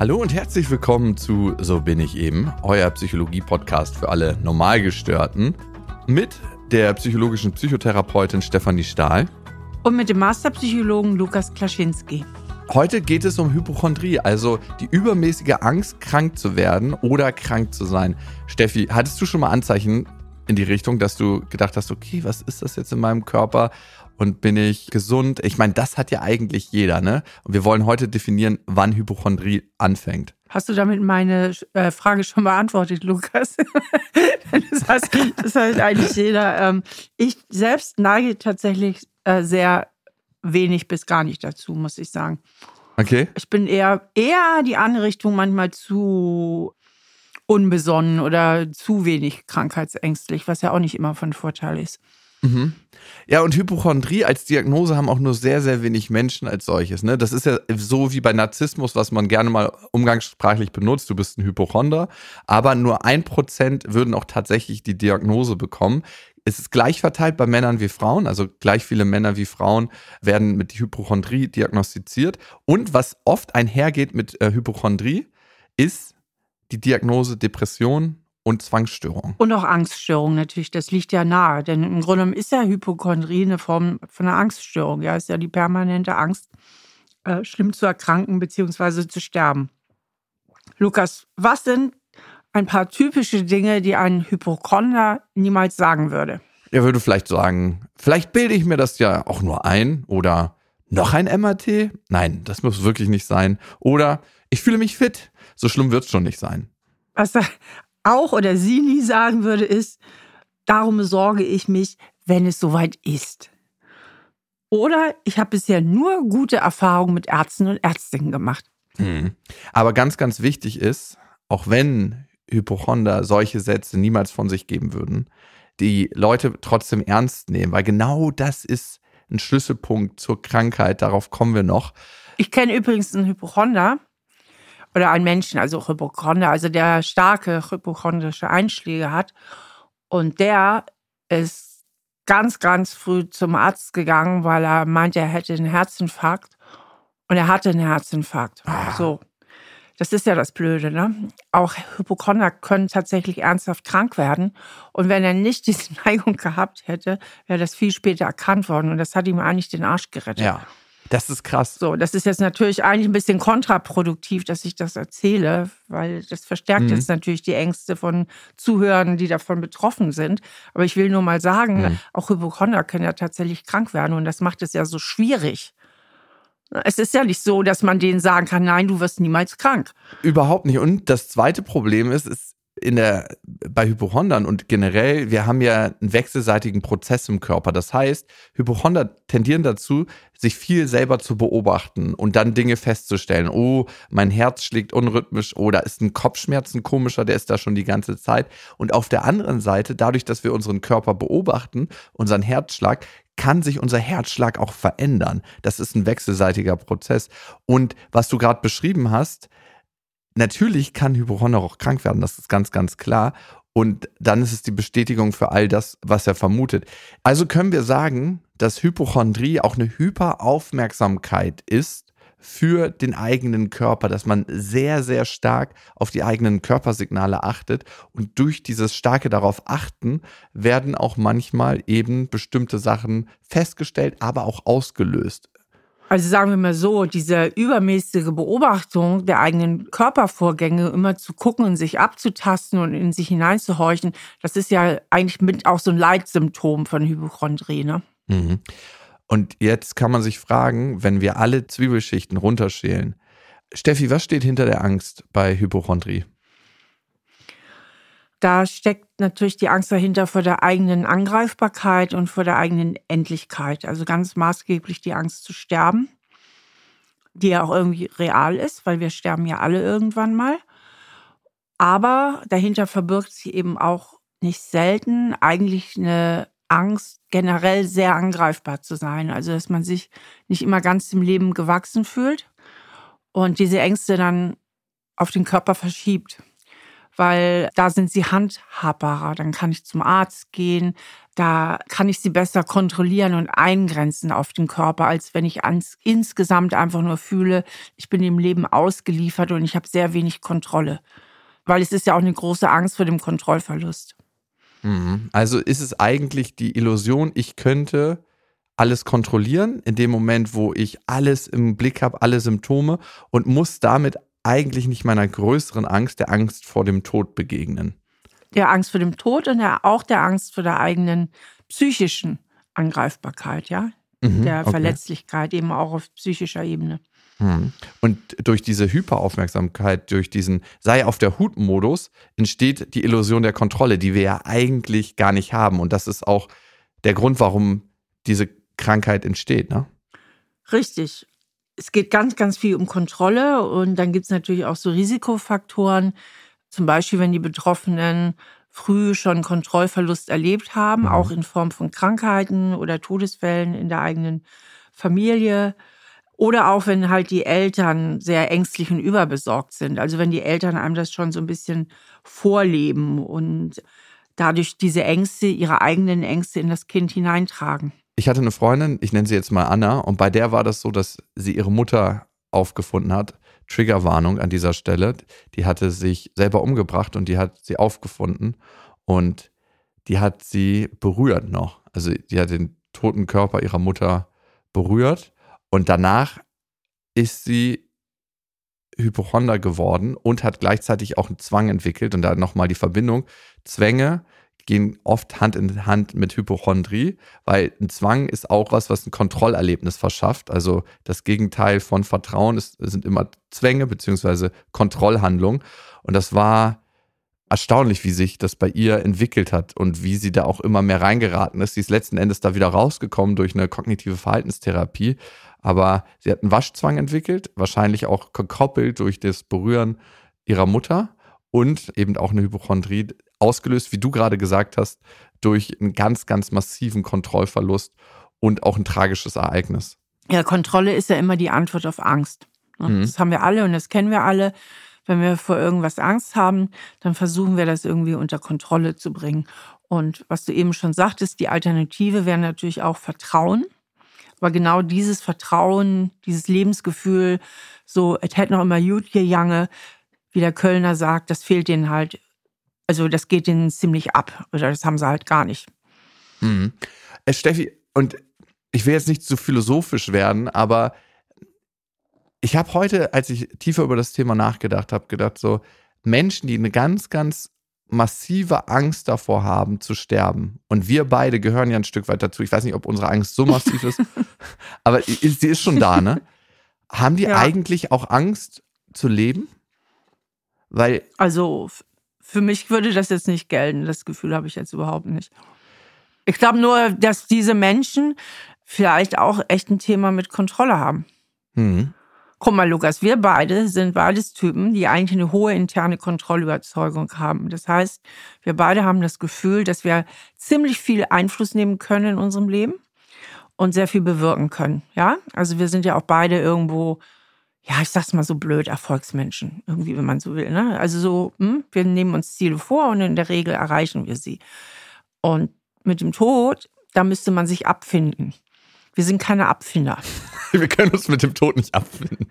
Hallo und herzlich willkommen zu So bin ich eben, euer Psychologie-Podcast für alle Normalgestörten mit der psychologischen Psychotherapeutin Stefanie Stahl und mit dem Masterpsychologen Lukas Klaschinski. Heute geht es um Hypochondrie, also die übermäßige Angst, krank zu werden oder krank zu sein. Steffi, hattest du schon mal Anzeichen in die Richtung, dass du gedacht hast, okay, was ist das jetzt in meinem Körper? Und bin ich gesund? Ich meine, das hat ja eigentlich jeder, ne? Und wir wollen heute definieren, wann Hypochondrie anfängt. Hast du damit meine äh, Frage schon beantwortet, Lukas? das, heißt, das heißt eigentlich jeder. Ähm, ich selbst neige tatsächlich äh, sehr wenig bis gar nicht dazu, muss ich sagen. Okay. Ich bin eher, eher die andere Richtung manchmal zu unbesonnen oder zu wenig krankheitsängstlich, was ja auch nicht immer von Vorteil ist. Mhm. Ja, und Hypochondrie als Diagnose haben auch nur sehr, sehr wenig Menschen als solches. Ne? Das ist ja so wie bei Narzissmus, was man gerne mal umgangssprachlich benutzt. Du bist ein Hypochonder, aber nur ein Prozent würden auch tatsächlich die Diagnose bekommen. Es ist gleich verteilt bei Männern wie Frauen, also gleich viele Männer wie Frauen werden mit Hypochondrie diagnostiziert. Und was oft einhergeht mit äh, Hypochondrie, ist die Diagnose Depression und Zwangsstörung. Und auch Angststörung natürlich, das liegt ja nahe. Denn im Grunde genommen ist ja Hypochondrie eine Form von einer Angststörung. Ja, ist ja die permanente Angst, äh, schlimm zu erkranken bzw. zu sterben. Lukas, was sind ein paar typische Dinge, die ein Hypochonder niemals sagen würde? Er würde vielleicht sagen, vielleicht bilde ich mir das ja auch nur ein oder noch ein MRT? Nein, das muss wirklich nicht sein. Oder ich fühle mich fit. So schlimm wird es schon nicht sein. Was er auch oder sie nie sagen würde, ist, darum sorge ich mich, wenn es soweit ist. Oder ich habe bisher nur gute Erfahrungen mit Ärzten und Ärztinnen gemacht. Hm. Aber ganz, ganz wichtig ist, auch wenn Hypochonder solche Sätze niemals von sich geben würden, die Leute trotzdem ernst nehmen, weil genau das ist ein Schlüsselpunkt zur Krankheit, darauf kommen wir noch. Ich kenne übrigens einen Hypochonder oder einen Menschen, also Hypochonder, also der starke hypochondrische Einschläge hat und der ist ganz, ganz früh zum Arzt gegangen, weil er meinte, er hätte einen Herzinfarkt und er hatte einen Herzinfarkt. Ah. So. Das ist ja das Blöde, ne? Auch Hypochonder können tatsächlich ernsthaft krank werden. Und wenn er nicht diese Neigung gehabt hätte, wäre das viel später erkannt worden. Und das hat ihm eigentlich den Arsch gerettet. Ja. Das ist krass. So, das ist jetzt natürlich eigentlich ein bisschen kontraproduktiv, dass ich das erzähle, weil das verstärkt mhm. jetzt natürlich die Ängste von Zuhörern, die davon betroffen sind. Aber ich will nur mal sagen, mhm. auch Hypochonder können ja tatsächlich krank werden und das macht es ja so schwierig. Es ist ja nicht so, dass man denen sagen kann, nein, du wirst niemals krank. Überhaupt nicht. Und das zweite Problem ist, ist in der, bei Hypochondern und generell, wir haben ja einen wechselseitigen Prozess im Körper. Das heißt, Hypochonder tendieren dazu, sich viel selber zu beobachten und dann Dinge festzustellen. Oh, mein Herz schlägt unrhythmisch oder ist ein Kopfschmerzen komischer, der ist da schon die ganze Zeit. Und auf der anderen Seite, dadurch, dass wir unseren Körper beobachten, unseren Herzschlag, kann sich unser Herzschlag auch verändern. Das ist ein wechselseitiger Prozess. Und was du gerade beschrieben hast, natürlich kann Hypochonder auch krank werden, das ist ganz, ganz klar. Und dann ist es die Bestätigung für all das, was er vermutet. Also können wir sagen, dass Hypochondrie auch eine Hyperaufmerksamkeit ist für den eigenen Körper, dass man sehr, sehr stark auf die eigenen Körpersignale achtet. Und durch dieses starke darauf achten, werden auch manchmal eben bestimmte Sachen festgestellt, aber auch ausgelöst. Also sagen wir mal so, diese übermäßige Beobachtung der eigenen Körpervorgänge, immer zu gucken und sich abzutasten und in sich hineinzuhorchen, das ist ja eigentlich mit auch so ein Leitsymptom von Hypochondrie. Ne? Mhm. Und jetzt kann man sich fragen, wenn wir alle Zwiebelschichten runterschälen, Steffi, was steht hinter der Angst bei Hypochondrie? Da steckt natürlich die Angst dahinter vor der eigenen Angreifbarkeit und vor der eigenen Endlichkeit. Also ganz maßgeblich die Angst zu sterben, die ja auch irgendwie real ist, weil wir sterben ja alle irgendwann mal. Aber dahinter verbirgt sie eben auch nicht selten eigentlich eine Angst, generell sehr angreifbar zu sein. Also, dass man sich nicht immer ganz dem Leben gewachsen fühlt und diese Ängste dann auf den Körper verschiebt weil da sind sie handhabbarer. Dann kann ich zum Arzt gehen, da kann ich sie besser kontrollieren und eingrenzen auf den Körper, als wenn ich ans, insgesamt einfach nur fühle, ich bin dem Leben ausgeliefert und ich habe sehr wenig Kontrolle. Weil es ist ja auch eine große Angst vor dem Kontrollverlust. Mhm. Also ist es eigentlich die Illusion, ich könnte alles kontrollieren in dem Moment, wo ich alles im Blick habe, alle Symptome und muss damit eigentlich nicht meiner größeren Angst, der Angst vor dem Tod begegnen. Der Angst vor dem Tod und der, auch der Angst vor der eigenen psychischen Angreifbarkeit, ja, mhm, der okay. Verletzlichkeit eben auch auf psychischer Ebene. Mhm. Und durch diese Hyperaufmerksamkeit, durch diesen sei auf der Hut-Modus, entsteht die Illusion der Kontrolle, die wir ja eigentlich gar nicht haben. Und das ist auch der Grund, warum diese Krankheit entsteht, ne? Richtig. Es geht ganz, ganz viel um Kontrolle und dann gibt es natürlich auch so Risikofaktoren. Zum Beispiel, wenn die Betroffenen früh schon Kontrollverlust erlebt haben, mhm. auch in Form von Krankheiten oder Todesfällen in der eigenen Familie. Oder auch wenn halt die Eltern sehr ängstlich und überbesorgt sind. Also wenn die Eltern einem das schon so ein bisschen vorleben und dadurch diese Ängste, ihre eigenen Ängste in das Kind hineintragen ich hatte eine Freundin, ich nenne sie jetzt mal Anna, und bei der war das so, dass sie ihre Mutter aufgefunden hat. Triggerwarnung an dieser Stelle. Die hatte sich selber umgebracht und die hat sie aufgefunden und die hat sie berührt noch. Also die hat den toten Körper ihrer Mutter berührt und danach ist sie Hypochonder geworden und hat gleichzeitig auch einen Zwang entwickelt und da nochmal die Verbindung. Zwänge gehen oft Hand in Hand mit Hypochondrie, weil ein Zwang ist auch was, was ein Kontrollerlebnis verschafft. Also das Gegenteil von Vertrauen ist, sind immer Zwänge beziehungsweise Kontrollhandlungen. Und das war erstaunlich, wie sich das bei ihr entwickelt hat und wie sie da auch immer mehr reingeraten ist. Sie ist letzten Endes da wieder rausgekommen durch eine kognitive Verhaltenstherapie. Aber sie hat einen Waschzwang entwickelt, wahrscheinlich auch gekoppelt durch das Berühren ihrer Mutter und eben auch eine Hypochondrie ausgelöst, wie du gerade gesagt hast, durch einen ganz, ganz massiven Kontrollverlust und auch ein tragisches Ereignis. Ja, Kontrolle ist ja immer die Antwort auf Angst. Ne? Mhm. Das haben wir alle und das kennen wir alle. Wenn wir vor irgendwas Angst haben, dann versuchen wir das irgendwie unter Kontrolle zu bringen. Und was du eben schon sagtest, die Alternative wäre natürlich auch Vertrauen. Aber genau dieses Vertrauen, dieses Lebensgefühl, so, es hätte noch immer gut gegangen, wie der Kölner sagt, das fehlt denen halt also das geht ihnen ziemlich ab. Oder das haben sie halt gar nicht. Mhm. Äh, Steffi, und ich will jetzt nicht zu philosophisch werden, aber ich habe heute, als ich tiefer über das Thema nachgedacht habe, gedacht, so Menschen, die eine ganz, ganz massive Angst davor haben zu sterben. Und wir beide gehören ja ein Stück weit dazu. Ich weiß nicht, ob unsere Angst so massiv ist, aber sie ist schon da, ne? Haben die ja. eigentlich auch Angst zu leben? Weil. Also für mich würde das jetzt nicht gelten. Das Gefühl habe ich jetzt überhaupt nicht. Ich glaube nur, dass diese Menschen vielleicht auch echt ein Thema mit Kontrolle haben. Mhm. Guck mal, Lukas, wir beide sind beides Typen, die eigentlich eine hohe interne Kontrollüberzeugung haben. Das heißt, wir beide haben das Gefühl, dass wir ziemlich viel Einfluss nehmen können in unserem Leben und sehr viel bewirken können. Ja, also wir sind ja auch beide irgendwo ja, ich sag's mal so blöd, Erfolgsmenschen, irgendwie, wenn man so will. Ne? Also so, hm, wir nehmen uns Ziele vor und in der Regel erreichen wir sie. Und mit dem Tod, da müsste man sich abfinden. Wir sind keine Abfinder. wir können uns mit dem Tod nicht abfinden.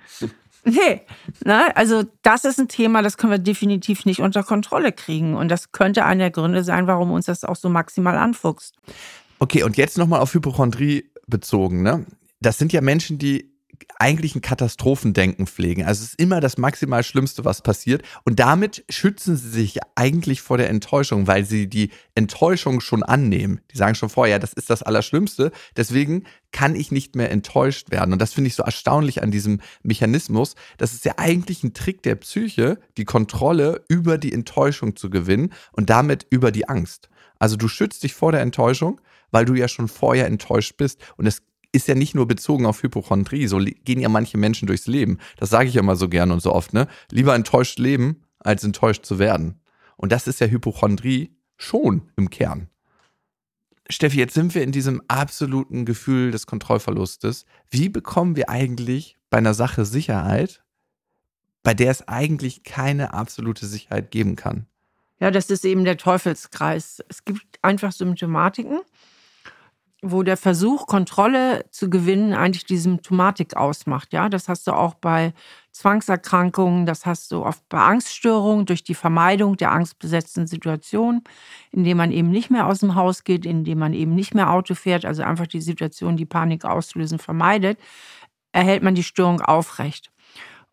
Nee, ne? also das ist ein Thema, das können wir definitiv nicht unter Kontrolle kriegen. Und das könnte einer der Gründe sein, warum uns das auch so maximal anfuchst. Okay, und jetzt nochmal auf Hypochondrie bezogen. Ne? Das sind ja Menschen, die eigentlich ein Katastrophendenken pflegen. Also es ist immer das maximal Schlimmste, was passiert. Und damit schützen sie sich eigentlich vor der Enttäuschung, weil sie die Enttäuschung schon annehmen. Die sagen schon vorher, ja, das ist das Allerschlimmste. Deswegen kann ich nicht mehr enttäuscht werden. Und das finde ich so erstaunlich an diesem Mechanismus. Das ist ja eigentlich ein Trick der Psyche, die Kontrolle über die Enttäuschung zu gewinnen und damit über die Angst. Also du schützt dich vor der Enttäuschung, weil du ja schon vorher enttäuscht bist. Und es ist ja nicht nur bezogen auf Hypochondrie, so gehen ja manche Menschen durchs Leben. Das sage ich ja immer so gern und so oft, ne? Lieber enttäuscht leben, als enttäuscht zu werden. Und das ist ja Hypochondrie schon im Kern. Steffi, jetzt sind wir in diesem absoluten Gefühl des Kontrollverlustes. Wie bekommen wir eigentlich bei einer Sache Sicherheit, bei der es eigentlich keine absolute Sicherheit geben kann? Ja, das ist eben der Teufelskreis. Es gibt einfach Symptomatiken, wo der Versuch, Kontrolle zu gewinnen, eigentlich die Symptomatik ausmacht. Ja, das hast du auch bei Zwangserkrankungen, das hast du oft bei Angststörungen durch die Vermeidung der angstbesetzten Situation, indem man eben nicht mehr aus dem Haus geht, indem man eben nicht mehr Auto fährt, also einfach die Situation, die Panik auslösen, vermeidet, erhält man die Störung aufrecht.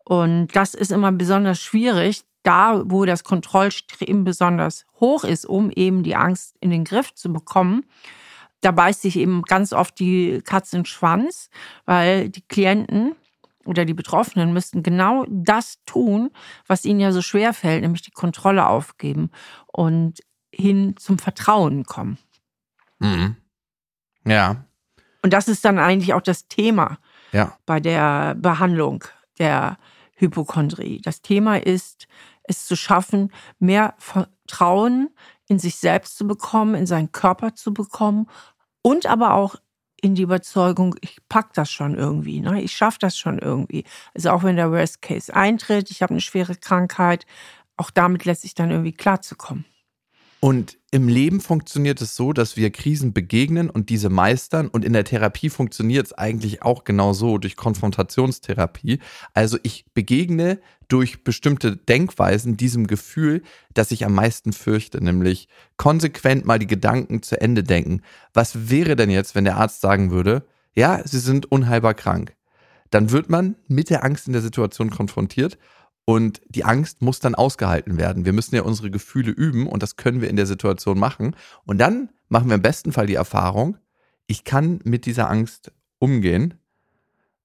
Und das ist immer besonders schwierig, da, wo das Kontrollstreben besonders hoch ist, um eben die Angst in den Griff zu bekommen da beißt sich eben ganz oft die Katze in den Schwanz, weil die Klienten oder die Betroffenen müssten genau das tun, was ihnen ja so schwer fällt, nämlich die Kontrolle aufgeben und hin zum Vertrauen kommen. Mhm. Ja. Und das ist dann eigentlich auch das Thema ja. bei der Behandlung der Hypochondrie. Das Thema ist, es zu schaffen, mehr Vertrauen in sich selbst zu bekommen, in seinen Körper zu bekommen und aber auch in die Überzeugung, ich pack das schon irgendwie, ne? ich schaffe das schon irgendwie. Also auch wenn der Worst Case eintritt, ich habe eine schwere Krankheit, auch damit lässt sich dann irgendwie klarzukommen. Und im Leben funktioniert es so, dass wir Krisen begegnen und diese meistern. Und in der Therapie funktioniert es eigentlich auch genau so, durch Konfrontationstherapie. Also ich begegne durch bestimmte Denkweisen diesem Gefühl, das ich am meisten fürchte, nämlich konsequent mal die Gedanken zu Ende denken. Was wäre denn jetzt, wenn der Arzt sagen würde, ja, Sie sind unheilbar krank? Dann wird man mit der Angst in der Situation konfrontiert und die Angst muss dann ausgehalten werden. Wir müssen ja unsere Gefühle üben und das können wir in der Situation machen. Und dann machen wir im besten Fall die Erfahrung, ich kann mit dieser Angst umgehen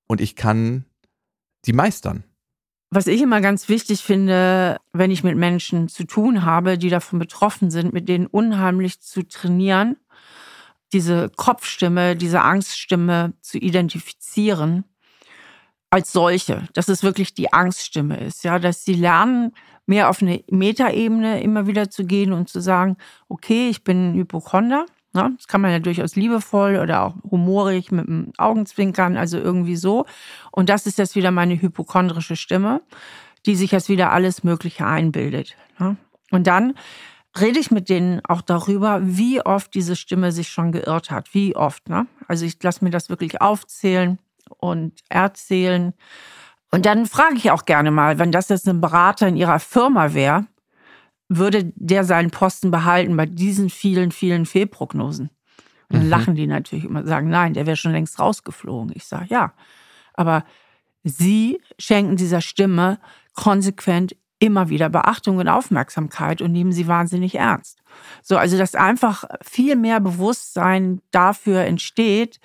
und ich kann sie meistern. Was ich immer ganz wichtig finde, wenn ich mit Menschen zu tun habe, die davon betroffen sind, mit denen unheimlich zu trainieren, diese Kopfstimme, diese Angststimme zu identifizieren als solche, dass es wirklich die Angststimme ist, ja, dass sie lernen, mehr auf eine Metaebene immer wieder zu gehen und zu sagen, okay, ich bin Hypochonder. Ne? Das kann man ja durchaus liebevoll oder auch humorig mit dem Augenzwinkern, also irgendwie so. Und das ist jetzt wieder meine hypochondrische Stimme, die sich jetzt wieder alles Mögliche einbildet. Ne? Und dann rede ich mit denen auch darüber, wie oft diese Stimme sich schon geirrt hat. Wie oft. Ne? Also ich lasse mir das wirklich aufzählen und erzählen. Und dann frage ich auch gerne mal, wenn das jetzt ein Berater in ihrer Firma wäre, würde der seinen Posten behalten bei diesen vielen, vielen Fehlprognosen? Und dann mhm. lachen die natürlich immer und sagen, nein, der wäre schon längst rausgeflogen. Ich sage, ja. Aber sie schenken dieser Stimme konsequent immer wieder Beachtung und Aufmerksamkeit und nehmen sie wahnsinnig ernst. So, also dass einfach viel mehr Bewusstsein dafür entsteht,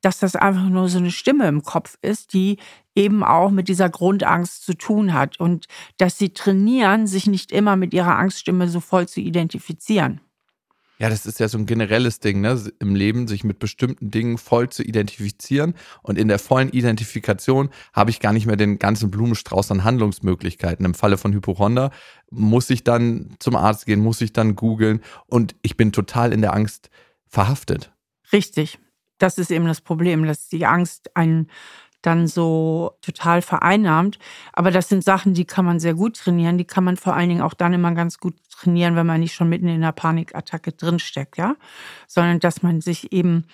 dass das einfach nur so eine Stimme im Kopf ist, die eben auch mit dieser Grundangst zu tun hat und dass sie trainieren, sich nicht immer mit ihrer Angststimme so voll zu identifizieren. Ja, das ist ja so ein generelles Ding, ne? Im Leben, sich mit bestimmten Dingen voll zu identifizieren. Und in der vollen Identifikation habe ich gar nicht mehr den ganzen Blumenstrauß an Handlungsmöglichkeiten. Im Falle von Hypochonder muss ich dann zum Arzt gehen, muss ich dann googeln und ich bin total in der Angst verhaftet. Richtig das ist eben das Problem, dass die Angst einen dann so total vereinnahmt. Aber das sind Sachen, die kann man sehr gut trainieren. Die kann man vor allen Dingen auch dann immer ganz gut trainieren, wenn man nicht schon mitten in einer Panikattacke drinsteckt, ja. Sondern dass man sich eben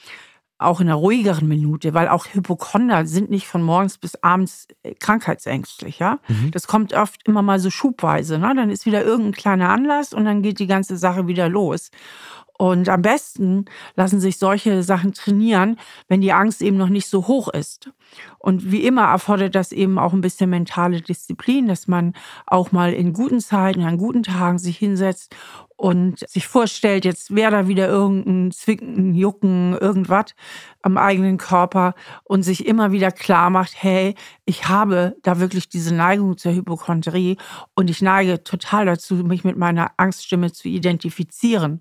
auch in einer ruhigeren Minute, weil auch Hypochonder sind nicht von morgens bis abends äh, krankheitsängstlich, ja. Mhm. Das kommt oft immer mal so schubweise, ne? Dann ist wieder irgendein kleiner Anlass und dann geht die ganze Sache wieder los. Und am besten lassen sich solche Sachen trainieren, wenn die Angst eben noch nicht so hoch ist. Und wie immer erfordert das eben auch ein bisschen mentale Disziplin, dass man auch mal in guten Zeiten, an guten Tagen sich hinsetzt und sich vorstellt, jetzt wäre da wieder irgendein Zwicken, Jucken, irgendwas am eigenen Körper und sich immer wieder klar macht, hey, ich habe da wirklich diese Neigung zur Hypochondrie und ich neige total dazu, mich mit meiner Angststimme zu identifizieren.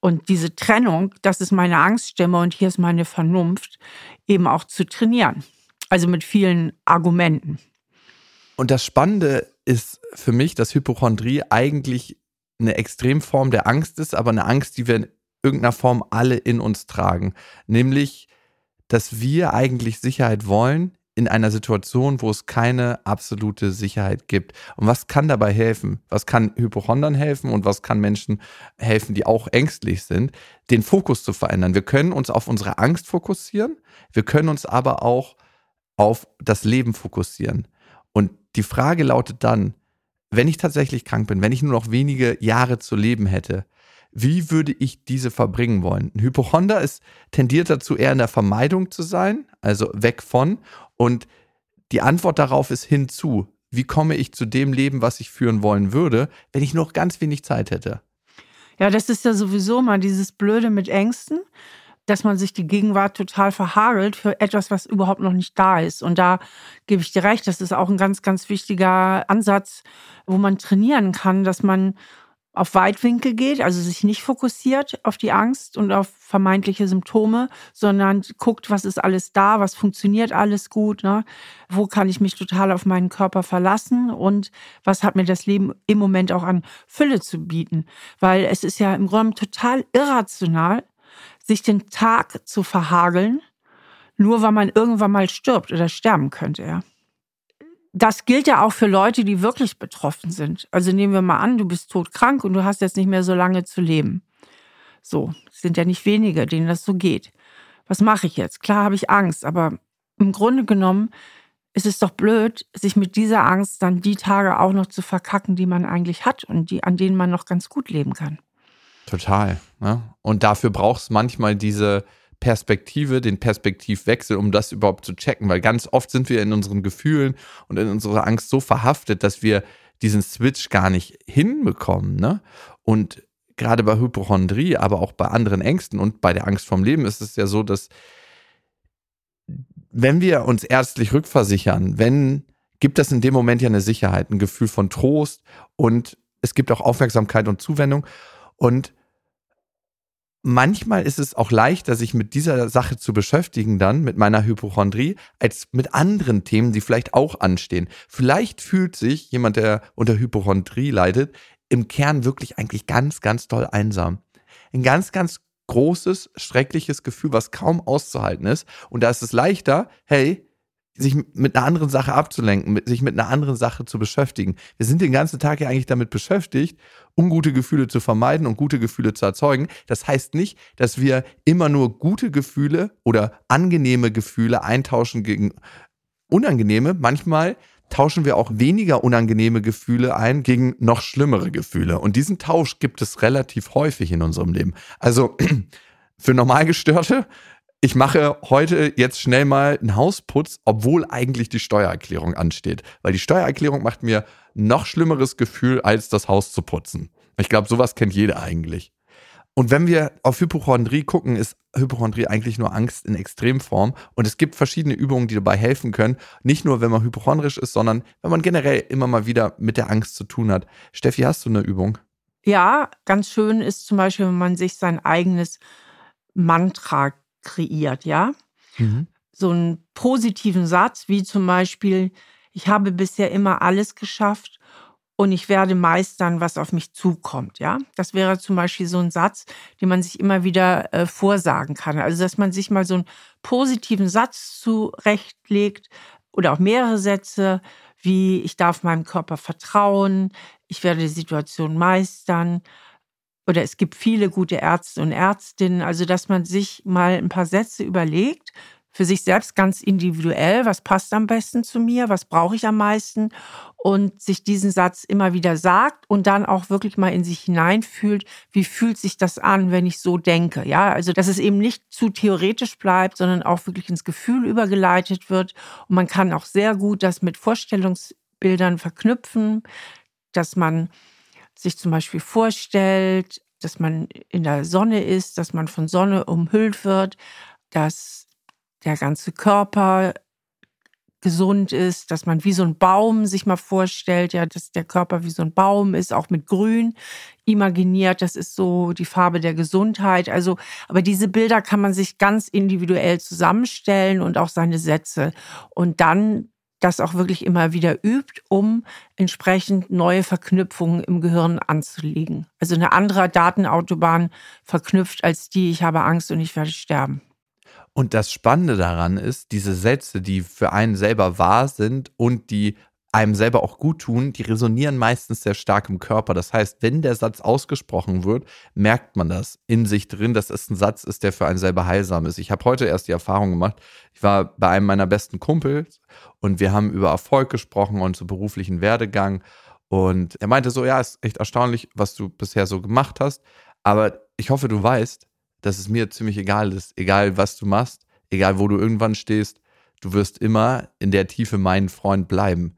Und diese Trennung, das ist meine Angststimme und hier ist meine Vernunft, eben auch zu trainieren. Also mit vielen Argumenten. Und das Spannende ist für mich, dass Hypochondrie eigentlich eine Extremform der Angst ist, aber eine Angst, die wir in irgendeiner Form alle in uns tragen. Nämlich, dass wir eigentlich Sicherheit wollen in einer Situation, wo es keine absolute Sicherheit gibt. Und was kann dabei helfen? Was kann Hypochondern helfen und was kann Menschen helfen, die auch ängstlich sind, den Fokus zu verändern? Wir können uns auf unsere Angst fokussieren, wir können uns aber auch auf das Leben fokussieren. Und die Frage lautet dann, wenn ich tatsächlich krank bin, wenn ich nur noch wenige Jahre zu leben hätte, wie würde ich diese verbringen wollen? Ein Hypochonder ist tendiert dazu, eher in der Vermeidung zu sein, also weg von. Und die Antwort darauf ist hinzu. Wie komme ich zu dem Leben, was ich führen wollen würde, wenn ich noch ganz wenig Zeit hätte? Ja, das ist ja sowieso mal dieses Blöde mit Ängsten dass man sich die Gegenwart total verhagelt für etwas, was überhaupt noch nicht da ist. Und da gebe ich dir recht, das ist auch ein ganz, ganz wichtiger Ansatz, wo man trainieren kann, dass man auf Weitwinkel geht, also sich nicht fokussiert auf die Angst und auf vermeintliche Symptome, sondern guckt, was ist alles da, was funktioniert alles gut, ne? wo kann ich mich total auf meinen Körper verlassen und was hat mir das Leben im Moment auch an Fülle zu bieten. Weil es ist ja im Grunde total irrational, sich den Tag zu verhageln, nur weil man irgendwann mal stirbt oder sterben könnte, ja. Das gilt ja auch für Leute, die wirklich betroffen sind. Also nehmen wir mal an, du bist todkrank und du hast jetzt nicht mehr so lange zu leben. So, sind ja nicht wenige, denen das so geht. Was mache ich jetzt? Klar habe ich Angst, aber im Grunde genommen ist es doch blöd, sich mit dieser Angst dann die Tage auch noch zu verkacken, die man eigentlich hat und die, an denen man noch ganz gut leben kann. Total. Ne? Und dafür braucht es manchmal diese Perspektive, den Perspektivwechsel, um das überhaupt zu checken, weil ganz oft sind wir in unseren Gefühlen und in unserer Angst so verhaftet, dass wir diesen Switch gar nicht hinbekommen. Ne? Und gerade bei Hypochondrie, aber auch bei anderen Ängsten und bei der Angst vom Leben ist es ja so, dass wenn wir uns ärztlich rückversichern, wenn gibt es in dem Moment ja eine Sicherheit, ein Gefühl von Trost und es gibt auch Aufmerksamkeit und Zuwendung und manchmal ist es auch leichter, sich mit dieser Sache zu beschäftigen, dann mit meiner Hypochondrie, als mit anderen Themen, die vielleicht auch anstehen. Vielleicht fühlt sich jemand, der unter Hypochondrie leidet, im Kern wirklich eigentlich ganz, ganz toll einsam. Ein ganz, ganz großes, schreckliches Gefühl, was kaum auszuhalten ist. Und da ist es leichter, hey, sich mit einer anderen Sache abzulenken, mit, sich mit einer anderen Sache zu beschäftigen. Wir sind den ganzen Tag ja eigentlich damit beschäftigt, ungute Gefühle zu vermeiden und gute Gefühle zu erzeugen. Das heißt nicht, dass wir immer nur gute Gefühle oder angenehme Gefühle eintauschen gegen unangenehme. Manchmal tauschen wir auch weniger unangenehme Gefühle ein gegen noch schlimmere Gefühle. Und diesen Tausch gibt es relativ häufig in unserem Leben. Also für Normalgestörte ich mache heute jetzt schnell mal einen Hausputz, obwohl eigentlich die Steuererklärung ansteht. Weil die Steuererklärung macht mir noch schlimmeres Gefühl, als das Haus zu putzen. Ich glaube, sowas kennt jeder eigentlich. Und wenn wir auf Hypochondrie gucken, ist Hypochondrie eigentlich nur Angst in Extremform. Und es gibt verschiedene Übungen, die dabei helfen können. Nicht nur, wenn man hypochondrisch ist, sondern wenn man generell immer mal wieder mit der Angst zu tun hat. Steffi, hast du eine Übung? Ja, ganz schön ist zum Beispiel, wenn man sich sein eigenes Mantra kreiert, ja. Mhm. So einen positiven Satz, wie zum Beispiel, ich habe bisher immer alles geschafft und ich werde meistern, was auf mich zukommt, ja. Das wäre zum Beispiel so ein Satz, den man sich immer wieder äh, vorsagen kann. Also, dass man sich mal so einen positiven Satz zurechtlegt oder auch mehrere Sätze, wie ich darf meinem Körper vertrauen, ich werde die Situation meistern oder es gibt viele gute Ärzte und Ärztinnen, also dass man sich mal ein paar Sätze überlegt, für sich selbst ganz individuell, was passt am besten zu mir, was brauche ich am meisten und sich diesen Satz immer wieder sagt und dann auch wirklich mal in sich hineinfühlt, wie fühlt sich das an, wenn ich so denke. Ja, also dass es eben nicht zu theoretisch bleibt, sondern auch wirklich ins Gefühl übergeleitet wird und man kann auch sehr gut das mit Vorstellungsbildern verknüpfen, dass man sich zum Beispiel vorstellt, dass man in der Sonne ist, dass man von Sonne umhüllt wird, dass der ganze Körper gesund ist, dass man wie so ein Baum sich mal vorstellt, ja, dass der Körper wie so ein Baum ist, auch mit Grün imaginiert. Das ist so die Farbe der Gesundheit. Also, aber diese Bilder kann man sich ganz individuell zusammenstellen und auch seine Sätze. Und dann das auch wirklich immer wieder übt, um entsprechend neue Verknüpfungen im Gehirn anzulegen. Also eine andere Datenautobahn verknüpft als die, ich habe Angst und ich werde sterben. Und das Spannende daran ist, diese Sätze, die für einen selber wahr sind und die einem selber auch gut tun, die resonieren meistens sehr stark im Körper. Das heißt, wenn der Satz ausgesprochen wird, merkt man das in sich drin, dass es ein Satz ist, der für einen selber heilsam ist. Ich habe heute erst die Erfahrung gemacht, ich war bei einem meiner besten Kumpels und wir haben über Erfolg gesprochen und so beruflichen Werdegang. Und er meinte so, ja, ist echt erstaunlich, was du bisher so gemacht hast. Aber ich hoffe, du weißt, dass es mir ziemlich egal ist, egal was du machst, egal wo du irgendwann stehst, du wirst immer in der Tiefe mein Freund bleiben.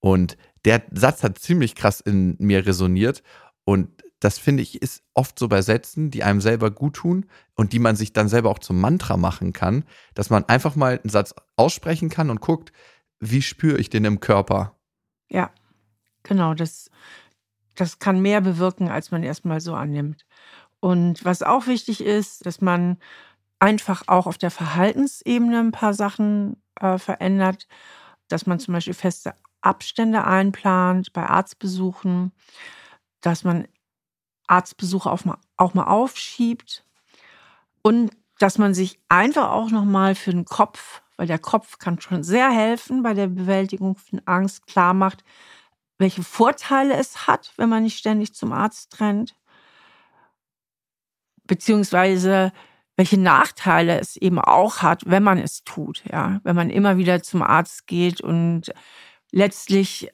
Und der Satz hat ziemlich krass in mir resoniert. Und das finde ich ist oft so bei Sätzen, die einem selber gut tun und die man sich dann selber auch zum Mantra machen kann, dass man einfach mal einen Satz aussprechen kann und guckt, wie spüre ich den im Körper? Ja, genau. Das, das kann mehr bewirken, als man erstmal so annimmt. Und was auch wichtig ist, dass man einfach auch auf der Verhaltensebene ein paar Sachen äh, verändert, dass man zum Beispiel feste Abstände einplant bei Arztbesuchen, dass man Arztbesuche auch mal, auch mal aufschiebt und dass man sich einfach auch nochmal für den Kopf, weil der Kopf kann schon sehr helfen bei der Bewältigung von Angst, klar macht, welche Vorteile es hat, wenn man nicht ständig zum Arzt rennt, beziehungsweise welche Nachteile es eben auch hat, wenn man es tut, ja, wenn man immer wieder zum Arzt geht und letztlich,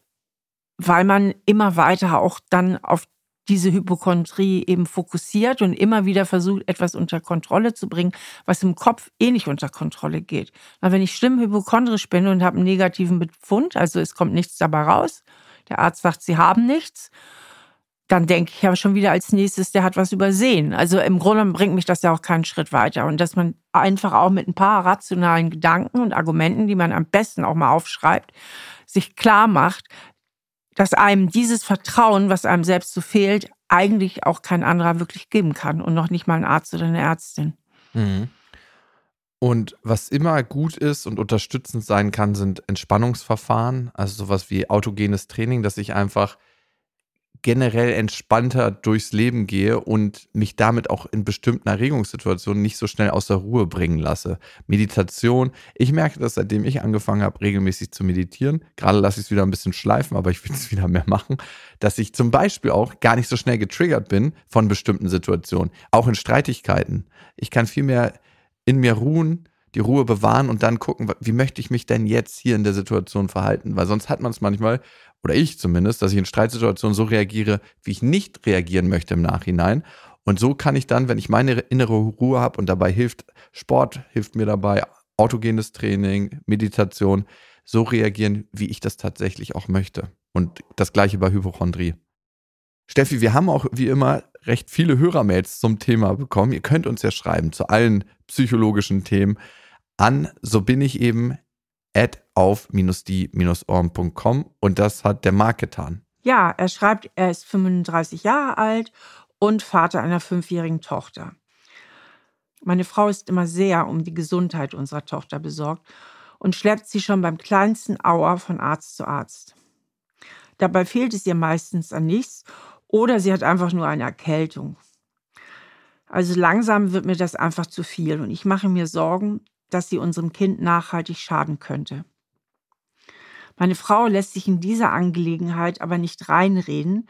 weil man immer weiter auch dann auf diese Hypochondrie eben fokussiert und immer wieder versucht, etwas unter Kontrolle zu bringen, was im Kopf eh nicht unter Kontrolle geht. Na, wenn ich schlimm hypochondrisch bin und habe einen negativen Befund, also es kommt nichts dabei raus, der Arzt sagt, Sie haben nichts, dann denke ich ja schon wieder als nächstes, der hat was übersehen. Also im Grunde bringt mich das ja auch keinen Schritt weiter. Und dass man einfach auch mit ein paar rationalen Gedanken und Argumenten, die man am besten auch mal aufschreibt, sich klar macht, dass einem dieses Vertrauen, was einem selbst so fehlt, eigentlich auch kein anderer wirklich geben kann und noch nicht mal ein Arzt oder eine Ärztin. Mhm. Und was immer gut ist und unterstützend sein kann, sind Entspannungsverfahren, also sowas wie autogenes Training, dass ich einfach generell entspannter durchs Leben gehe und mich damit auch in bestimmten Erregungssituationen nicht so schnell aus der Ruhe bringen lasse. Meditation, ich merke das, seitdem ich angefangen habe, regelmäßig zu meditieren. Gerade lasse ich es wieder ein bisschen schleifen, aber ich will es wieder mehr machen, dass ich zum Beispiel auch gar nicht so schnell getriggert bin von bestimmten Situationen, auch in Streitigkeiten. Ich kann viel mehr in mir ruhen, die Ruhe bewahren und dann gucken, wie möchte ich mich denn jetzt hier in der Situation verhalten? Weil sonst hat man es manchmal, oder ich zumindest, dass ich in Streitsituationen so reagiere, wie ich nicht reagieren möchte im Nachhinein. Und so kann ich dann, wenn ich meine innere Ruhe habe und dabei hilft Sport, hilft mir dabei, autogenes Training, Meditation, so reagieren, wie ich das tatsächlich auch möchte. Und das gleiche bei Hypochondrie. Steffi, wir haben auch wie immer recht viele Hörermails zum Thema bekommen. Ihr könnt uns ja schreiben zu allen psychologischen Themen an so bin ich eben at auf-die-ohren.com und das hat der Marc getan. Ja, er schreibt, er ist 35 Jahre alt und Vater einer fünfjährigen Tochter. Meine Frau ist immer sehr um die Gesundheit unserer Tochter besorgt und schleppt sie schon beim kleinsten Auer von Arzt zu Arzt. Dabei fehlt es ihr meistens an nichts oder sie hat einfach nur eine Erkältung. Also langsam wird mir das einfach zu viel und ich mache mir Sorgen, dass sie unserem Kind nachhaltig schaden könnte. Meine Frau lässt sich in dieser Angelegenheit aber nicht reinreden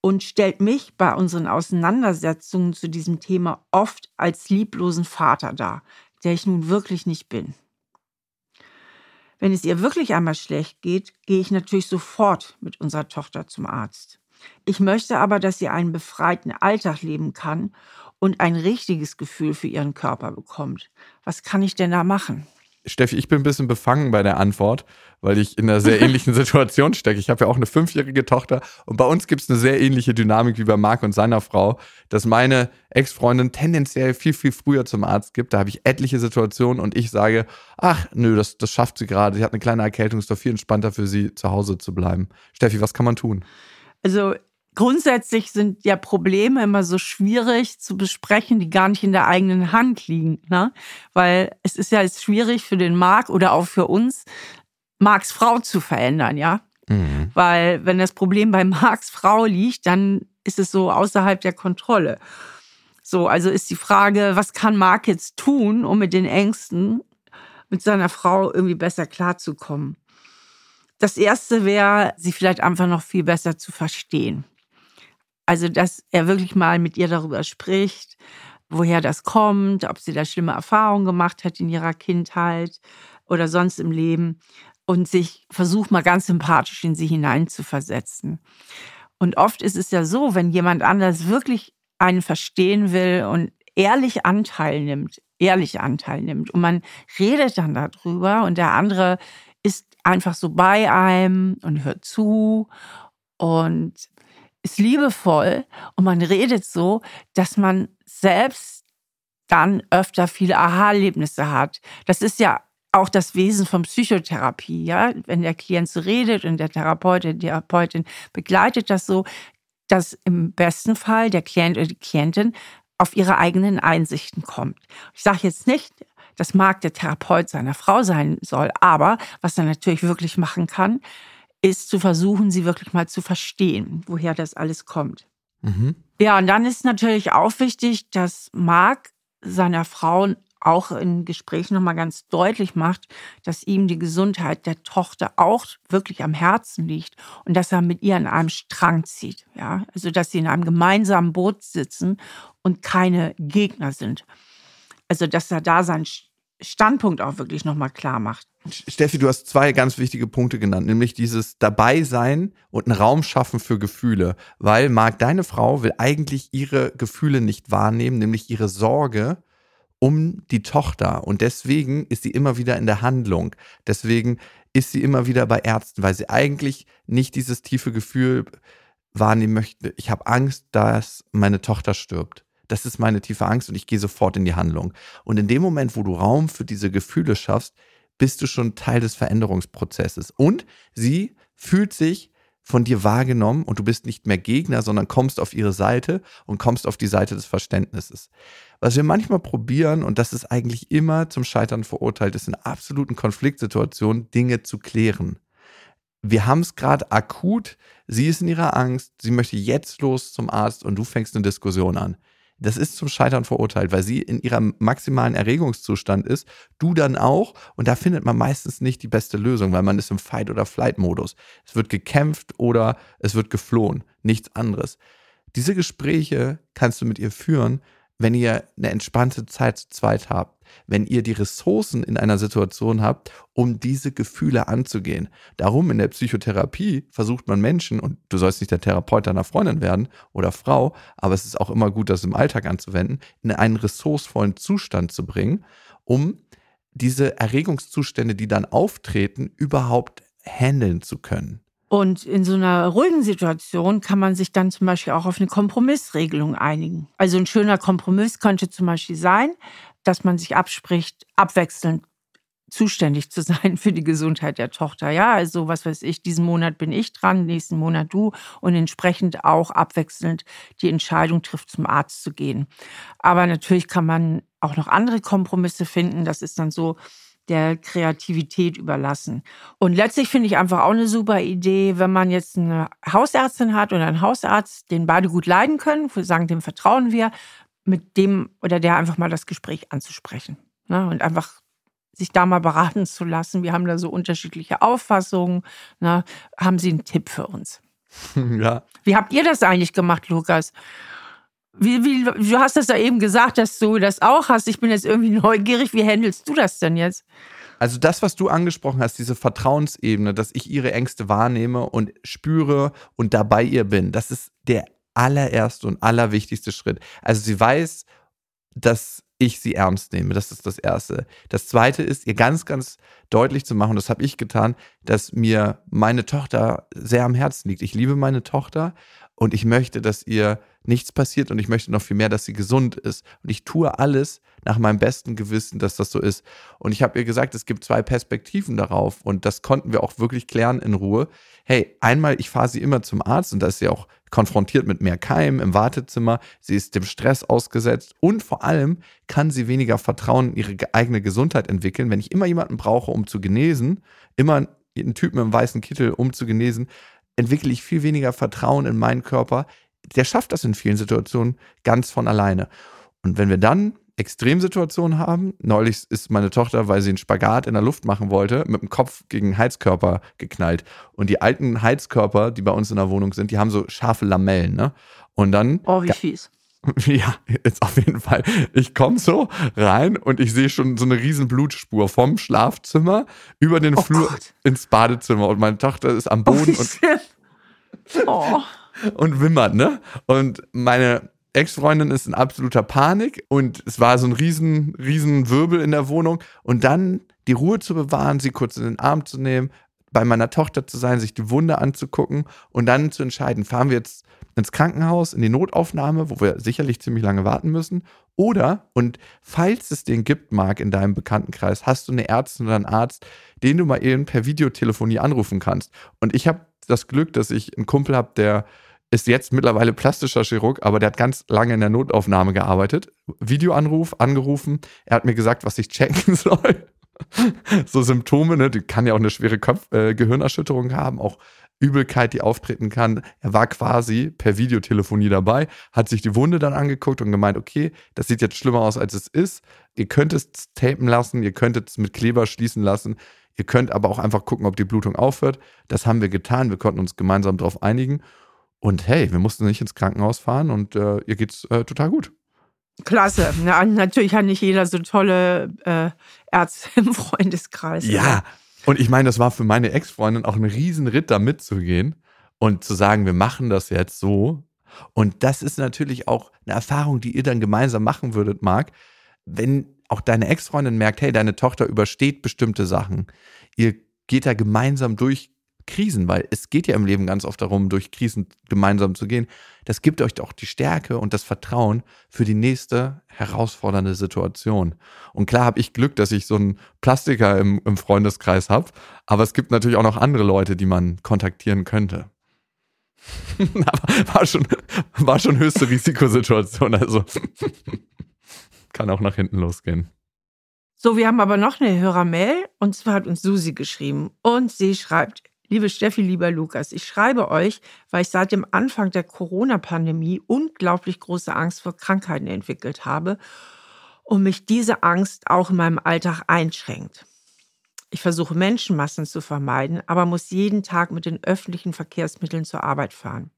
und stellt mich bei unseren Auseinandersetzungen zu diesem Thema oft als lieblosen Vater dar, der ich nun wirklich nicht bin. Wenn es ihr wirklich einmal schlecht geht, gehe ich natürlich sofort mit unserer Tochter zum Arzt. Ich möchte aber, dass sie einen befreiten Alltag leben kann und ein richtiges Gefühl für ihren Körper bekommt. Was kann ich denn da machen? Steffi, ich bin ein bisschen befangen bei der Antwort, weil ich in einer sehr ähnlichen Situation stecke. Ich habe ja auch eine fünfjährige Tochter und bei uns gibt es eine sehr ähnliche Dynamik wie bei Marc und seiner Frau, dass meine Ex-Freundin tendenziell viel, viel früher zum Arzt gibt. Da habe ich etliche Situationen und ich sage, ach nö, das, das schafft sie gerade. Sie hat eine kleine Erkältung, ist doch viel entspannter für sie, zu Hause zu bleiben. Steffi, was kann man tun? Also grundsätzlich sind ja Probleme immer so schwierig zu besprechen, die gar nicht in der eigenen Hand liegen. Ne? Weil es ist ja jetzt schwierig für den Marc oder auch für uns, Marks Frau zu verändern, ja. Mhm. Weil wenn das Problem bei Marks Frau liegt, dann ist es so außerhalb der Kontrolle. So, also ist die Frage, was kann Mark jetzt tun, um mit den Ängsten mit seiner Frau irgendwie besser klarzukommen? Das erste wäre, sie vielleicht einfach noch viel besser zu verstehen. Also, dass er wirklich mal mit ihr darüber spricht, woher das kommt, ob sie da schlimme Erfahrungen gemacht hat in ihrer Kindheit oder sonst im Leben und sich versucht mal ganz sympathisch in sie hineinzuversetzen. Und oft ist es ja so, wenn jemand anders wirklich einen verstehen will und ehrlich Anteil nimmt, ehrlich Anteil nimmt und man redet dann darüber und der andere ist einfach so bei einem und hört zu und ist liebevoll und man redet so, dass man selbst dann öfter viele Aha-Erlebnisse hat. Das ist ja auch das Wesen von Psychotherapie, ja. Wenn der Klient so redet und der Therapeut, die Therapeutin begleitet das so, dass im besten Fall der Klient oder die Klientin auf ihre eigenen Einsichten kommt. Ich sage jetzt nicht, dass Marc der Therapeut seiner Frau sein soll, aber was er natürlich wirklich machen kann, ist zu versuchen, sie wirklich mal zu verstehen, woher das alles kommt. Mhm. Ja, und dann ist natürlich auch wichtig, dass Marc seiner Frau auch in Gesprächen nochmal ganz deutlich macht, dass ihm die Gesundheit der Tochter auch wirklich am Herzen liegt und dass er mit ihr an einem Strang zieht. Ja, also dass sie in einem gemeinsamen Boot sitzen und keine Gegner sind. Also dass er da seinen Standpunkt auch wirklich nochmal klar macht. Steffi, du hast zwei ganz wichtige Punkte genannt, nämlich dieses Dabeisein und einen Raum schaffen für Gefühle. Weil, Marc, deine Frau will eigentlich ihre Gefühle nicht wahrnehmen, nämlich ihre Sorge um die Tochter. Und deswegen ist sie immer wieder in der Handlung. Deswegen ist sie immer wieder bei Ärzten, weil sie eigentlich nicht dieses tiefe Gefühl wahrnehmen möchte. Ich habe Angst, dass meine Tochter stirbt. Das ist meine tiefe Angst und ich gehe sofort in die Handlung. Und in dem Moment, wo du Raum für diese Gefühle schaffst, bist du schon Teil des Veränderungsprozesses. Und sie fühlt sich von dir wahrgenommen und du bist nicht mehr Gegner, sondern kommst auf ihre Seite und kommst auf die Seite des Verständnisses. Was wir manchmal probieren, und das ist eigentlich immer zum Scheitern verurteilt, ist in absoluten Konfliktsituationen Dinge zu klären. Wir haben es gerade akut, sie ist in ihrer Angst, sie möchte jetzt los zum Arzt und du fängst eine Diskussion an das ist zum Scheitern verurteilt, weil sie in ihrem maximalen Erregungszustand ist, du dann auch und da findet man meistens nicht die beste Lösung, weil man ist im Fight- oder Flight-Modus. Es wird gekämpft oder es wird geflohen, nichts anderes. Diese Gespräche kannst du mit ihr führen, wenn ihr eine entspannte Zeit zu zweit habt, wenn ihr die Ressourcen in einer Situation habt, um diese Gefühle anzugehen. Darum in der Psychotherapie versucht man Menschen, und du sollst nicht der Therapeut deiner Freundin werden oder Frau, aber es ist auch immer gut, das im Alltag anzuwenden, in einen ressourcevollen Zustand zu bringen, um diese Erregungszustände, die dann auftreten, überhaupt handeln zu können. Und in so einer ruhigen Situation kann man sich dann zum Beispiel auch auf eine Kompromissregelung einigen. Also ein schöner Kompromiss könnte zum Beispiel sein, dass man sich abspricht, abwechselnd zuständig zu sein für die Gesundheit der Tochter. Ja, also was weiß ich, diesen Monat bin ich dran, nächsten Monat du und entsprechend auch abwechselnd die Entscheidung trifft, zum Arzt zu gehen. Aber natürlich kann man auch noch andere Kompromisse finden. Das ist dann so, der Kreativität überlassen. Und letztlich finde ich einfach auch eine super Idee, wenn man jetzt eine Hausärztin hat oder einen Hausarzt, den beide gut leiden können, sagen, dem vertrauen wir, mit dem oder der einfach mal das Gespräch anzusprechen. Ne? Und einfach sich da mal beraten zu lassen. Wir haben da so unterschiedliche Auffassungen. Ne? Haben Sie einen Tipp für uns? Ja. Wie habt ihr das eigentlich gemacht, Lukas? Wie, wie, du hast das da eben gesagt, dass du das auch hast. Ich bin jetzt irgendwie neugierig. Wie handelst du das denn jetzt? Also das, was du angesprochen hast, diese Vertrauensebene, dass ich ihre Ängste wahrnehme und spüre und dabei ihr bin, das ist der allererste und allerwichtigste Schritt. Also sie weiß, dass ich sie ernst nehme. Das ist das Erste. Das Zweite ist, ihr ganz, ganz deutlich zu machen, das habe ich getan, dass mir meine Tochter sehr am Herzen liegt. Ich liebe meine Tochter und ich möchte, dass ihr nichts passiert und ich möchte noch viel mehr, dass sie gesund ist. Und ich tue alles nach meinem besten Gewissen, dass das so ist. Und ich habe ihr gesagt, es gibt zwei Perspektiven darauf und das konnten wir auch wirklich klären in Ruhe. Hey, einmal, ich fahre sie immer zum Arzt und da ist sie auch konfrontiert mit mehr Keimen im Wartezimmer. Sie ist dem Stress ausgesetzt und vor allem kann sie weniger Vertrauen in ihre eigene Gesundheit entwickeln. Wenn ich immer jemanden brauche, um zu genesen, immer einen Typen im weißen Kittel, um zu genesen, entwickle ich viel weniger Vertrauen in meinen Körper. Der schafft das in vielen Situationen ganz von alleine. Und wenn wir dann Extremsituationen haben, neulich ist meine Tochter, weil sie einen Spagat in der Luft machen wollte, mit dem Kopf gegen einen Heizkörper geknallt. Und die alten Heizkörper, die bei uns in der Wohnung sind, die haben so scharfe Lamellen, ne? Und dann. Oh, wie fies. Ja, jetzt auf jeden Fall. Ich komme so rein und ich sehe schon so eine riesen Blutspur vom Schlafzimmer über den oh Flur Gott. ins Badezimmer und meine Tochter ist am Boden oh, und, oh. und wimmert, ne? Und meine Ex-Freundin ist in absoluter Panik und es war so ein riesen, riesen Wirbel in der Wohnung und dann die Ruhe zu bewahren, sie kurz in den Arm zu nehmen, bei meiner Tochter zu sein, sich die Wunde anzugucken und dann zu entscheiden, fahren wir jetzt ins Krankenhaus, in die Notaufnahme, wo wir sicherlich ziemlich lange warten müssen. Oder, und falls es den gibt, Marc, in deinem Bekanntenkreis, hast du eine Ärztin oder einen Arzt, den du mal eben per Videotelefonie anrufen kannst. Und ich habe das Glück, dass ich einen Kumpel habe, der ist jetzt mittlerweile plastischer Chirurg, aber der hat ganz lange in der Notaufnahme gearbeitet. Videoanruf, angerufen. Er hat mir gesagt, was ich checken soll. so Symptome, ne? Die kann ja auch eine schwere Kopf äh, Gehirnerschütterung haben, auch Übelkeit, die auftreten kann. Er war quasi per Videotelefonie dabei, hat sich die Wunde dann angeguckt und gemeint, okay, das sieht jetzt schlimmer aus, als es ist. Ihr könnt es tapen lassen, ihr könnt es mit Kleber schließen lassen. Ihr könnt aber auch einfach gucken, ob die Blutung aufhört. Das haben wir getan. Wir konnten uns gemeinsam darauf einigen. Und hey, wir mussten nicht ins Krankenhaus fahren und äh, ihr geht's äh, total gut. Klasse. Na, natürlich hat nicht jeder so tolle äh, Ärzte im Freundeskreis. Ja, und ich meine, das war für meine Ex-Freundin auch ein Riesenritt, da mitzugehen und zu sagen, wir machen das jetzt so. Und das ist natürlich auch eine Erfahrung, die ihr dann gemeinsam machen würdet, Marc, wenn auch deine Ex-Freundin merkt, hey, deine Tochter übersteht bestimmte Sachen. Ihr geht da gemeinsam durch Krisen, weil es geht ja im Leben ganz oft darum, durch Krisen gemeinsam zu gehen. Das gibt euch doch die Stärke und das Vertrauen für die nächste herausfordernde Situation. Und klar habe ich Glück, dass ich so einen Plastiker im, im Freundeskreis habe, aber es gibt natürlich auch noch andere Leute, die man kontaktieren könnte. war schon, war schon höchste Risikosituation, also kann auch nach hinten losgehen. So, wir haben aber noch eine Hörermail und zwar hat uns Susi geschrieben und sie schreibt, Liebe Steffi, lieber Lukas, ich schreibe euch, weil ich seit dem Anfang der Corona-Pandemie unglaublich große Angst vor Krankheiten entwickelt habe und mich diese Angst auch in meinem Alltag einschränkt. Ich versuche Menschenmassen zu vermeiden, aber muss jeden Tag mit den öffentlichen Verkehrsmitteln zur Arbeit fahren.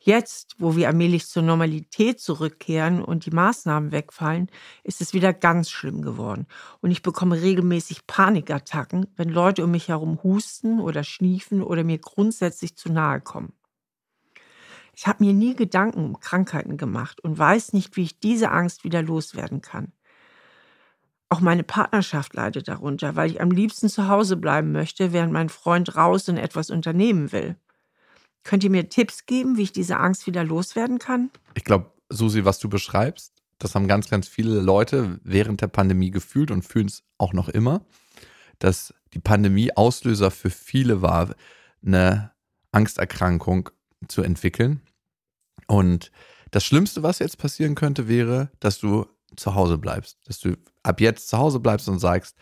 Jetzt, wo wir allmählich zur Normalität zurückkehren und die Maßnahmen wegfallen, ist es wieder ganz schlimm geworden. Und ich bekomme regelmäßig Panikattacken, wenn Leute um mich herum husten oder schniefen oder mir grundsätzlich zu nahe kommen. Ich habe mir nie Gedanken um Krankheiten gemacht und weiß nicht, wie ich diese Angst wieder loswerden kann. Auch meine Partnerschaft leidet darunter, weil ich am liebsten zu Hause bleiben möchte, während mein Freund raus und etwas unternehmen will. Könnt ihr mir Tipps geben, wie ich diese Angst wieder loswerden kann? Ich glaube, Susi, was du beschreibst, das haben ganz, ganz viele Leute während der Pandemie gefühlt und fühlen es auch noch immer, dass die Pandemie Auslöser für viele war, eine Angsterkrankung zu entwickeln. Und das Schlimmste, was jetzt passieren könnte, wäre, dass du zu Hause bleibst, dass du ab jetzt zu Hause bleibst und sagst,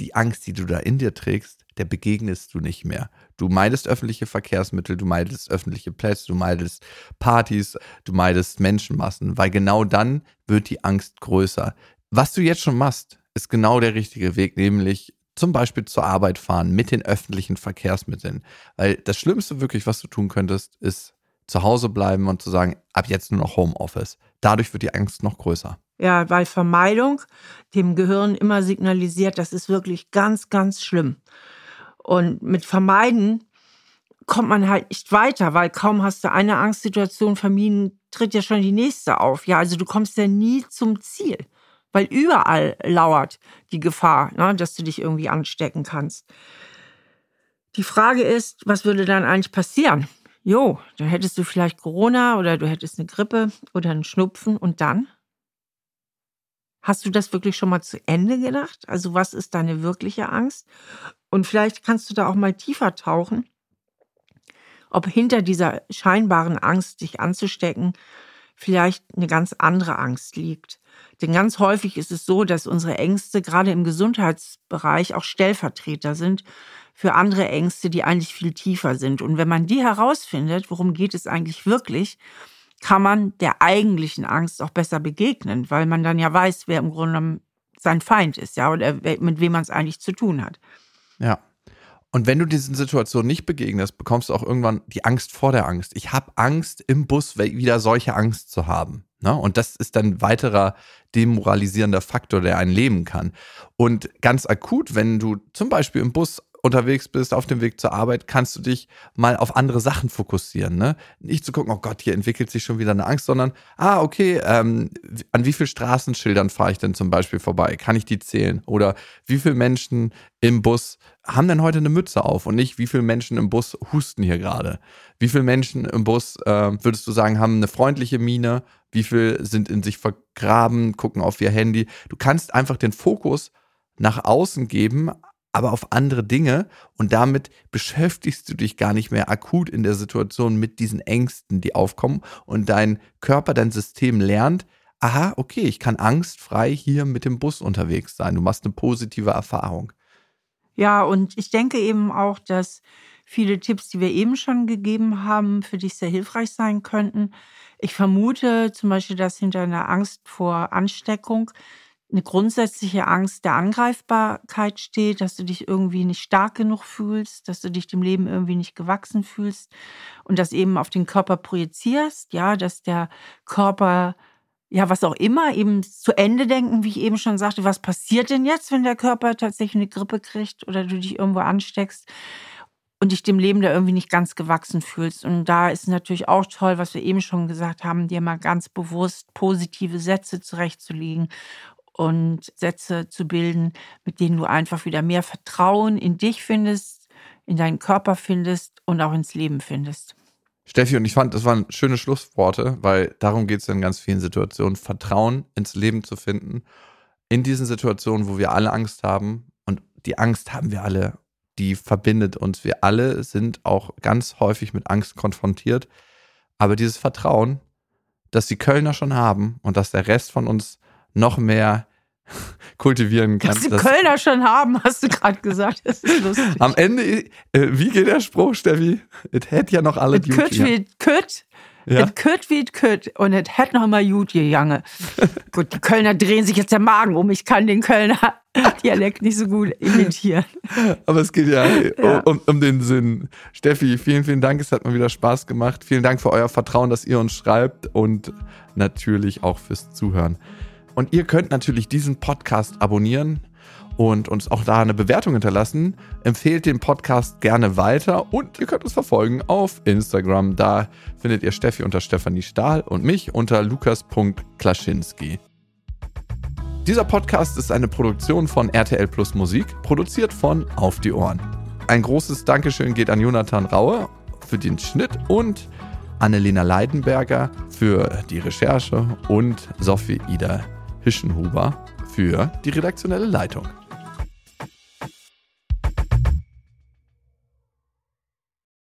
die Angst, die du da in dir trägst, der begegnest du nicht mehr. Du meidest öffentliche Verkehrsmittel, du meidest öffentliche Plätze, du meidest Partys, du meidest Menschenmassen, weil genau dann wird die Angst größer. Was du jetzt schon machst, ist genau der richtige Weg, nämlich zum Beispiel zur Arbeit fahren mit den öffentlichen Verkehrsmitteln. Weil das Schlimmste wirklich, was du tun könntest, ist zu Hause bleiben und zu sagen, ab jetzt nur noch Homeoffice. Dadurch wird die Angst noch größer. Ja, weil Vermeidung dem Gehirn immer signalisiert, das ist wirklich ganz, ganz schlimm. Und mit Vermeiden kommt man halt nicht weiter, weil kaum hast du eine Angstsituation vermieden, tritt ja schon die nächste auf. Ja, also du kommst ja nie zum Ziel, weil überall lauert die Gefahr, ne, dass du dich irgendwie anstecken kannst. Die Frage ist, was würde dann eigentlich passieren? Jo, dann hättest du vielleicht Corona oder du hättest eine Grippe oder einen Schnupfen und dann? Hast du das wirklich schon mal zu Ende gedacht? Also was ist deine wirkliche Angst? Und vielleicht kannst du da auch mal tiefer tauchen, ob hinter dieser scheinbaren Angst, dich anzustecken, vielleicht eine ganz andere Angst liegt. Denn ganz häufig ist es so, dass unsere Ängste gerade im Gesundheitsbereich auch Stellvertreter sind für andere Ängste, die eigentlich viel tiefer sind. Und wenn man die herausfindet, worum geht es eigentlich wirklich, kann man der eigentlichen Angst auch besser begegnen, weil man dann ja weiß, wer im Grunde sein Feind ist, ja, oder mit wem man es eigentlich zu tun hat. Ja. Und wenn du diesen Situationen nicht begegnest, bekommst du auch irgendwann die Angst vor der Angst. Ich habe Angst, im Bus wieder solche Angst zu haben. Ne? Und das ist dann weiterer demoralisierender Faktor, der einen leben kann. Und ganz akut, wenn du zum Beispiel im Bus unterwegs bist, auf dem Weg zur Arbeit, kannst du dich mal auf andere Sachen fokussieren. Ne? Nicht zu gucken, oh Gott, hier entwickelt sich schon wieder eine Angst, sondern, ah, okay, ähm, an wie vielen Straßenschildern fahre ich denn zum Beispiel vorbei? Kann ich die zählen? Oder wie viele Menschen im Bus haben denn heute eine Mütze auf und nicht, wie viele Menschen im Bus husten hier gerade? Wie viele Menschen im Bus, äh, würdest du sagen, haben eine freundliche Miene? Wie viele sind in sich vergraben, gucken auf ihr Handy? Du kannst einfach den Fokus nach außen geben, aber auf andere Dinge und damit beschäftigst du dich gar nicht mehr akut in der Situation mit diesen Ängsten, die aufkommen und dein Körper, dein System lernt, aha, okay, ich kann angstfrei hier mit dem Bus unterwegs sein. Du machst eine positive Erfahrung. Ja, und ich denke eben auch, dass viele Tipps, die wir eben schon gegeben haben, für dich sehr hilfreich sein könnten. Ich vermute zum Beispiel, dass hinter einer Angst vor Ansteckung eine grundsätzliche Angst der Angreifbarkeit steht, dass du dich irgendwie nicht stark genug fühlst, dass du dich dem Leben irgendwie nicht gewachsen fühlst und das eben auf den Körper projizierst, ja, dass der Körper ja, was auch immer, eben zu Ende denken, wie ich eben schon sagte, was passiert denn jetzt, wenn der Körper tatsächlich eine Grippe kriegt oder du dich irgendwo ansteckst und dich dem Leben da irgendwie nicht ganz gewachsen fühlst. Und da ist natürlich auch toll, was wir eben schon gesagt haben, dir mal ganz bewusst positive Sätze zurechtzulegen und Sätze zu bilden, mit denen du einfach wieder mehr Vertrauen in dich findest, in deinen Körper findest und auch ins Leben findest. Steffi, und ich fand, das waren schöne Schlussworte, weil darum geht es in ganz vielen Situationen, Vertrauen ins Leben zu finden. In diesen Situationen, wo wir alle Angst haben, und die Angst haben wir alle, die verbindet uns. Wir alle sind auch ganz häufig mit Angst konfrontiert. Aber dieses Vertrauen, das die Kölner schon haben und dass der Rest von uns noch mehr kultivieren kannst. Was die Kölner schon haben, hast du gerade gesagt. Das ist lustig. Am Ende, äh, wie geht der Spruch, Steffi? Es hätte ja noch alle It could wie could. Ja. It could wie it could. Und es hätte noch mal gut gegangen. gut, die Kölner drehen sich jetzt der Magen um. Ich kann den Kölner Dialekt nicht so gut imitieren. Aber es geht ja, ja. Um, um, den Sinn. Steffi, vielen, vielen Dank. Es hat mir wieder Spaß gemacht. Vielen Dank für euer Vertrauen, dass ihr uns schreibt und natürlich auch fürs Zuhören. Und ihr könnt natürlich diesen Podcast abonnieren und uns auch da eine Bewertung hinterlassen. Empfehlt den Podcast gerne weiter und ihr könnt uns verfolgen auf Instagram. Da findet ihr Steffi unter Stefanie Stahl und mich unter lukas.klaschinski. Dieser Podcast ist eine Produktion von RTL Plus Musik, produziert von Auf die Ohren. Ein großes Dankeschön geht an Jonathan Raue für den Schnitt und Annelena Leidenberger für die Recherche und Sophie Ida Hischenhuber für die redaktionelle Leitung.